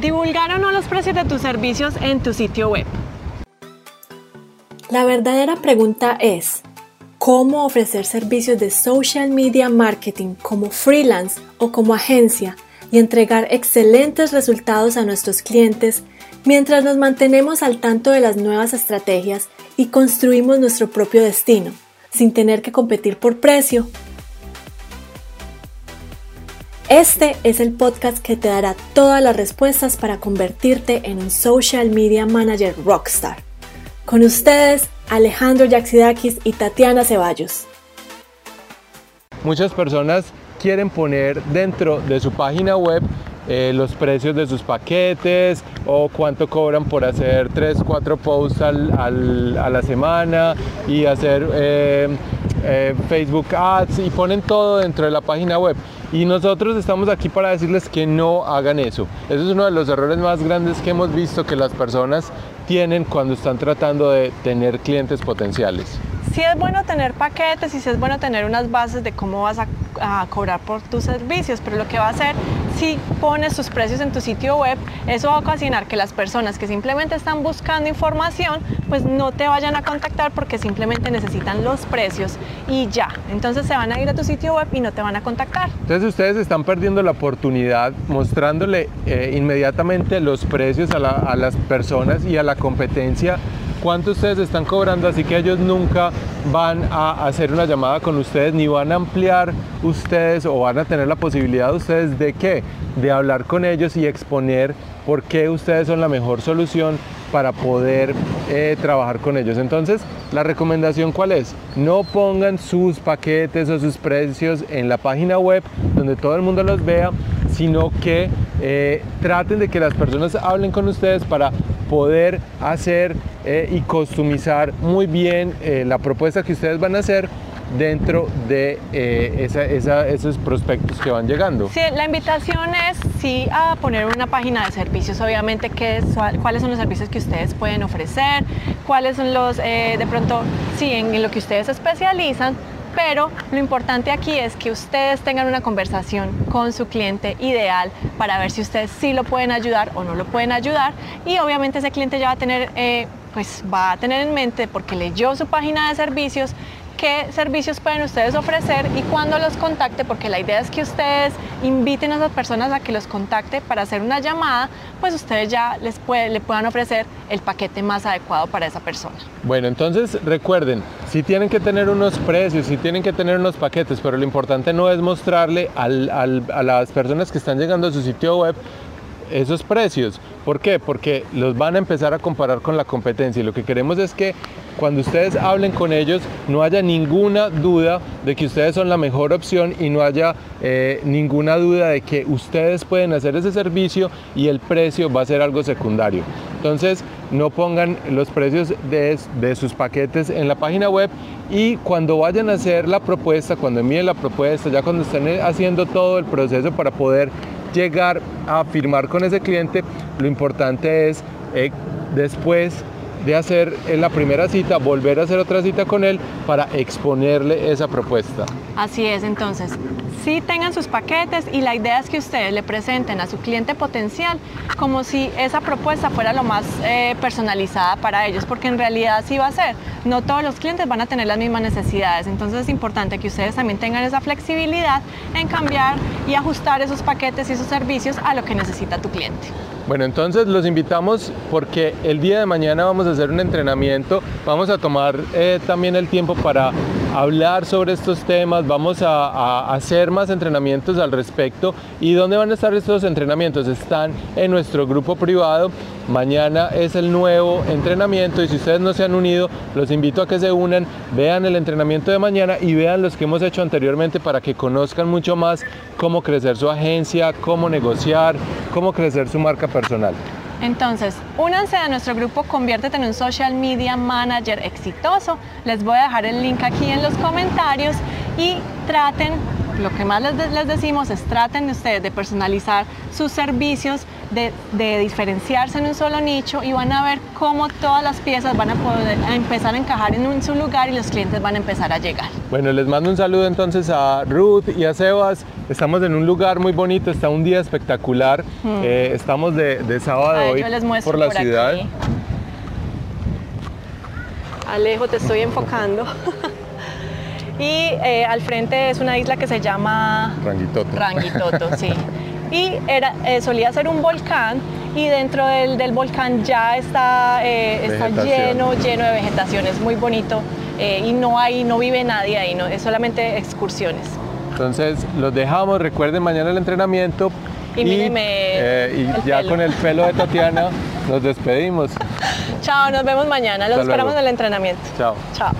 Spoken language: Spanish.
Divulgar o no los precios de tus servicios en tu sitio web. La verdadera pregunta es, ¿cómo ofrecer servicios de social media marketing como freelance o como agencia y entregar excelentes resultados a nuestros clientes mientras nos mantenemos al tanto de las nuevas estrategias y construimos nuestro propio destino, sin tener que competir por precio este es el podcast que te dará todas las respuestas para convertirte en un social media manager rockstar. Con ustedes, Alejandro Yaxidakis y Tatiana Ceballos. Muchas personas quieren poner dentro de su página web eh, los precios de sus paquetes o cuánto cobran por hacer 3, 4 posts a la semana y hacer eh, eh, Facebook Ads y ponen todo dentro de la página web. Y nosotros estamos aquí para decirles que no hagan eso. Ese es uno de los errores más grandes que hemos visto que las personas tienen cuando están tratando de tener clientes potenciales. Sí es bueno tener paquetes y sí es bueno tener unas bases de cómo vas a, a cobrar por tus servicios, pero lo que va a hacer si pones tus precios en tu sitio web, eso va a ocasionar que las personas que simplemente están buscando información, pues no te vayan a contactar porque simplemente necesitan los precios y ya. Entonces se van a ir a tu sitio web y no te van a contactar. Entonces ustedes están perdiendo la oportunidad mostrándole eh, inmediatamente los precios a, a las personas y a la competencia cuánto ustedes están cobrando, así que ellos nunca van a hacer una llamada con ustedes ni van a ampliar ustedes o van a tener la posibilidad ustedes de qué? De hablar con ellos y exponer por qué ustedes son la mejor solución para poder eh, trabajar con ellos. Entonces, la recomendación cuál es? No pongan sus paquetes o sus precios en la página web donde todo el mundo los vea, sino que eh, traten de que las personas hablen con ustedes para poder hacer eh, y customizar muy bien la propuesta que ustedes van a hacer dentro de eh, esos prospectos que van llegando. Sí, la invitación es sí a poner una página de servicios, obviamente, qué cuáles son los servicios que ustedes pueden ofrecer, cuáles son los, eh, de pronto, sí, en lo que ustedes especializan, pero lo importante aquí es que ustedes tengan una conversación con su cliente ideal para ver si ustedes sí lo pueden ayudar o no lo pueden ayudar. Y obviamente ese cliente ya va a tener, eh, pues va a tener en mente porque leyó su página de servicios qué servicios pueden ustedes ofrecer y cuándo los contacte, porque la idea es que ustedes inviten a esas personas a que los contacte para hacer una llamada, pues ustedes ya les le puedan ofrecer el paquete más adecuado para esa persona. Bueno, entonces recuerden, si tienen que tener unos precios, si tienen que tener unos paquetes, pero lo importante no es mostrarle a las personas que están llegando a su sitio web esos precios. ¿Por qué? Porque los van a empezar a comparar con la competencia y lo que queremos es que cuando ustedes hablen con ellos no haya ninguna duda de que ustedes son la mejor opción y no haya eh, ninguna duda de que ustedes pueden hacer ese servicio y el precio va a ser algo secundario. Entonces no pongan los precios de, de sus paquetes en la página web y cuando vayan a hacer la propuesta, cuando envíen la propuesta, ya cuando estén haciendo todo el proceso para poder llegar a firmar con ese cliente, lo importante es eh, después de hacer en la primera cita, volver a hacer otra cita con él para exponerle esa propuesta. Así es, entonces, sí tengan sus paquetes y la idea es que ustedes le presenten a su cliente potencial como si esa propuesta fuera lo más eh, personalizada para ellos, porque en realidad sí va a ser. No todos los clientes van a tener las mismas necesidades, entonces es importante que ustedes también tengan esa flexibilidad en cambiar y ajustar esos paquetes y esos servicios a lo que necesita tu cliente. Bueno, entonces los invitamos porque el día de mañana vamos a hacer un entrenamiento, vamos a tomar eh, también el tiempo para hablar sobre estos temas, vamos a, hacer más entrenamientos al respecto. ¿Y dónde van a estar estos entrenamientos? Están en nuestro grupo privado. Mañana es el nuevo entrenamiento y si ustedes no se han unido, los invito a que se unan, vean el entrenamiento de mañana y vean los que hemos hecho anteriormente para que conozcan mucho más cómo crecer su agencia, cómo negociar, cómo crecer su marca personal. Entonces, únanse a nuestro grupo Conviértete en un Social Media Manager exitoso. Les voy a dejar el link aquí en los comentarios y traten, lo que más les, decimos es traten ustedes de personalizar sus servicios de, de diferenciarse en un solo nicho y van a ver cómo todas las piezas van a poder a empezar a encajar en un su lugar y los clientes van a empezar a llegar. Bueno, les mando un saludo entonces a Ruth y a Sebas. Estamos en un lugar muy bonito, está un día espectacular. Eh, estamos de, de sábado Ay, hoy yo les muestro por la por ciudad. aquí. Alejo, te estoy enfocando. y eh, al frente es una isla que se llama Ranguitoto. Rangitoto, sí. Y era, eh, solía ser un volcán y dentro del, del volcán ya está, eh, está lleno, lleno de vegetación, es muy bonito eh, y no hay, no vive nadie ahí, no, es solamente excursiones. Entonces los dejamos, recuerden mañana el entrenamiento. Y míreme y ya pelo. con el pelo de Tatiana nos despedimos. Chao, nos vemos mañana, los Hasta esperamos luego. en el entrenamiento. Chao. Chao.